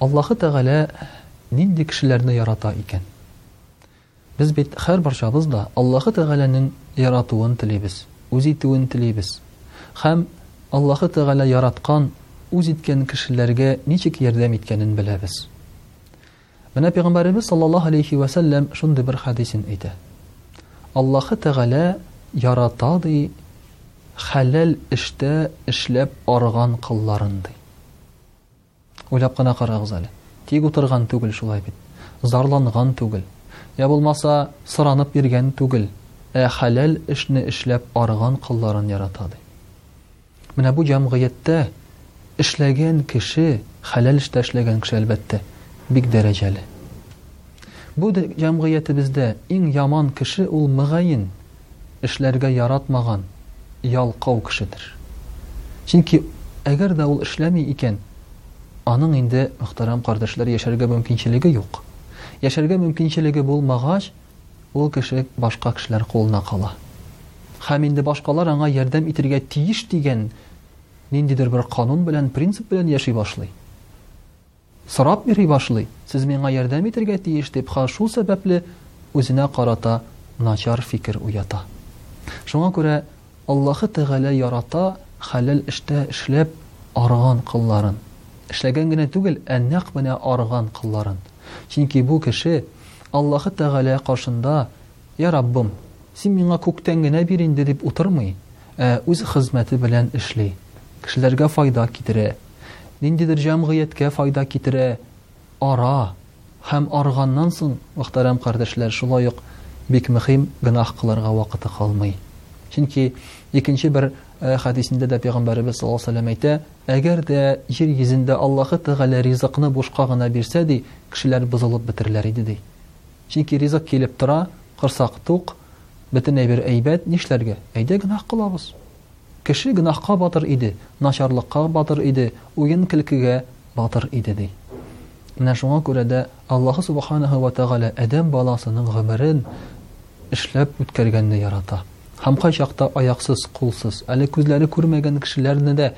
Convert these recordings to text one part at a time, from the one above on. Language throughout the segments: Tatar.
Аллаһы Тәгалә нинди кешеләрне ярата икән? Без бит һәрбарчабыз да Аллаһы Тәгаләнең яратуын телибез, үз итүен телибез. Һәм Аллаһы Тәгалә яраткан, үз иткән кешеләргә ничек ярдәм иткәнен беләбез. Менә Пәйгамбәребез саллаллаһу алейхи ва сәлләм шундый бер хәдисен әйтә. Аллаһы Тәгалә ярата ди хәләл эштә эшләп арган кылларын ди. Уйлап кына карагыз әле. Тик утырган түгел шулай бит. Зарланган түгел. Я булмаса, сыранып иргән түгел. Ә хәләл эшне эшләп арган кылларын ярата ди. Менә бу җәмгыятьтә эшләгән кеше, хәләл эштә эшләгән кеше әлбәттә, бик дәрәҗәле. Бу җәмгыятебездә иң яман кеше ул мөгаен эшләргә яратмаган ялкау кешедер. Чөнки әгәр дә ул эшләми икән, аның инде, мөхтәрәм кардәшләр, яшәргә мөмкинчелеге юк. Яшәргә мөмкинчелеге булмагач, ул кеше башка кешеләр кулына кала. Һәм инде башкалар аңа ярдәм итергә тиеш дигән ниндидер бер канун белән, принцип белән яши башлый. Сорап йөри башлый. Сез миңа ярдәм итергә тиеш, дип, ха шул сәбәпле үзенә карата начар фикер уята. Шуңа күрә Аллаһы Тәгалә ярата хәләл эштә эшләп арган колларын. Эшләгән генә түгел, ә нәкъ менә арган колларын. Чөнки бу кеше Аллаһы Тәгалә каршында Йә, Раббым, Син миңа күктән генә бир инде дип утырмый, ә үз хезмәте белән эшли. Кешеләргә файда китерә. Ниндидер җәмгыятькә файда китерә, ара. Һәм арганнан соң, мөхтәрәм кардәшләр, шулай ук бик мөһим, гөнаһ кылырга вакыты калмый. Чөнки икенче бер хәдисендә дә Пәйгамбәребез саллаллаһу алейһи ва сәлләм әйтә, Әгәр дә җир йөзендә Аллаһы Тәгалә ризыкны бушка гына бирсә, ди, кешеләр бозылып бетерләр иде, ди. Чөнки ризык килеп тора, корсак тук, бөтен әйбер әйбәт, нишләргә? Әйдә гөнаһ кылабыз. Кеше гөнаһка батыр иде, начарлыкка батыр иде, уен-көлкегә батыр иде, ди. Менә шуңа күрә дә Аллаһы Субханаһу ва Тәгалә адәм баласының гомерен эшләп үткәргәнне ярата. Һәм кайчакта аяксыз, кулсыз, әле күзләре күрмәгән кешеләрне дә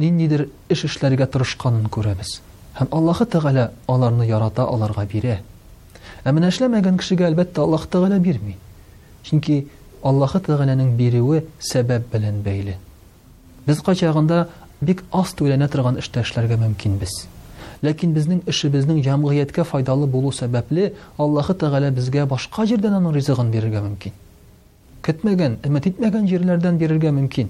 ниндидер эш эшләргә тырышканын күрәбез. Һәм Аллаһы Тәгалә аларны ярата, аларга бирә. Ә менә эшләмәгән кешегә, әлбәттә, Аллаһы Тәгалә бирми. Чөнки Аллаһы Тәгаләнең бирүе сәбәп белән бәйле. Без кайчагында бик аз түләнә торган эштә эшләргә мөмкинбез. Ләкин безнең эшебезнең җәмгыятькә файдалы булу сәбәпле, Аллаһы Тәгалә безгә башка җирдән аның ризыгын бирергә мөмкин. Көтмәгән, өмет итмәгән җирләрдән бирергә мөмкин.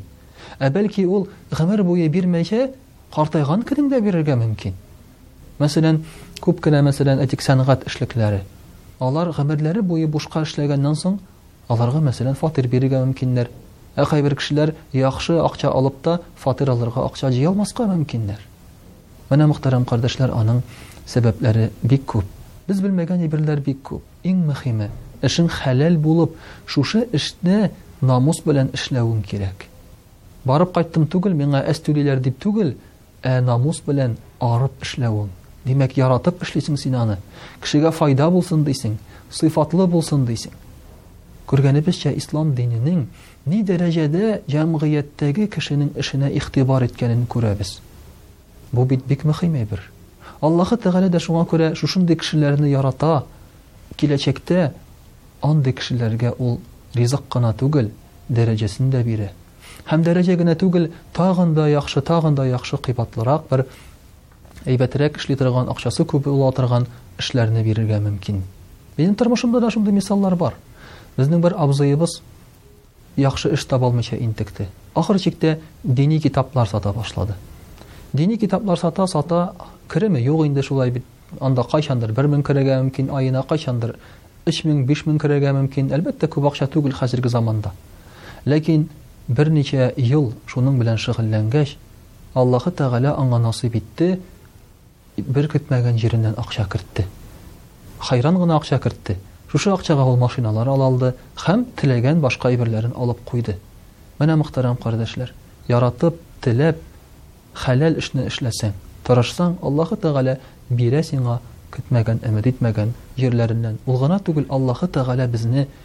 Ә бәлки ул гомер буе бирмәйчә, картайган көнеңдә бирергә мөмкин. Мәсәлән, күп кенә мәсәлән этик сәнгать эшлекләре. Алар гомерләре буе бушка эшләгәннән соң, аларга мәсәлән фатир бирергә мөмкиннәр. Ә кайбер кешеләр яхшы акча алып та фатир алырга акча җыя алмаска мөмкиннәр. Менә мөхтәрәм кардәшләр, аның сәбәпләре бик күп. Без белмәгән әйберләр бик күп. Иң мөхиме, эшең хәләл булып, шушы эшне намус белән эшләвең кирәк. Барып кайттым түгел, миңа әз түлиләр дип түгел, ә намус белән арып эшләвең. Димәк, яратып эшлисең син аны. Кешегә файда булсын дисең, сыйфатлы булсын дисең. Күргәнебезчә, ислам диненең ни дәрәҗәдә җәмгыятьтәге кешенең эшенә игътибар иткәнен күрәбез. Бу бит бик мөхим әйбер. Аллаһы Тәгалә дә шуңа күрә шушындый кешеләрне ярата. Киләчәктә андый кешеләргә ул ризык кына түгел, дәрәҗәсен дә бирә. Һәм дәрәҗә генә түгел, тагын да яхшы, тагын да яхшы кыйбатлырак бер әйбәтрәк эшли торган, акчасы күп була торган эшләрне бирергә мөмкин. Минем тормышымда да шундый мисаллар бар. Безнең бер абзыебыз яхшы эш таба алмыйча интекте. Ахыр чиктә дини китаплар сата башлады. Дини китаплар сата-сата, кереме юк инде шулай бит. Анда кайчандыр бер мең керергә мөмкин аена, кайчандыр өч мең, биш мең керергә мөмкин. Әлбәттә, күп акча түгел хәзерге заманда. Ләкин берничә ел шуның белән шөгыльләнгәч, Аллаһы Тәгалә аңа насыйп итте, Бер көтмәгән җиреннән акча кертте. Хәйран гына акча кертте. Шушы акчага ул машиналар ала алды һәм теләгән башка әйберләрен алып куйды. Менә, мөхтәрәм кардәшләр, яратып, теләп, хәләл эшне эшләсәң, тырышсаң, Аллаһы Тәгалә бирә сиңа көтмәгән, өмет итмәгән җирләреннән. Ул гына түгел, Аллаһы Тәгалә безне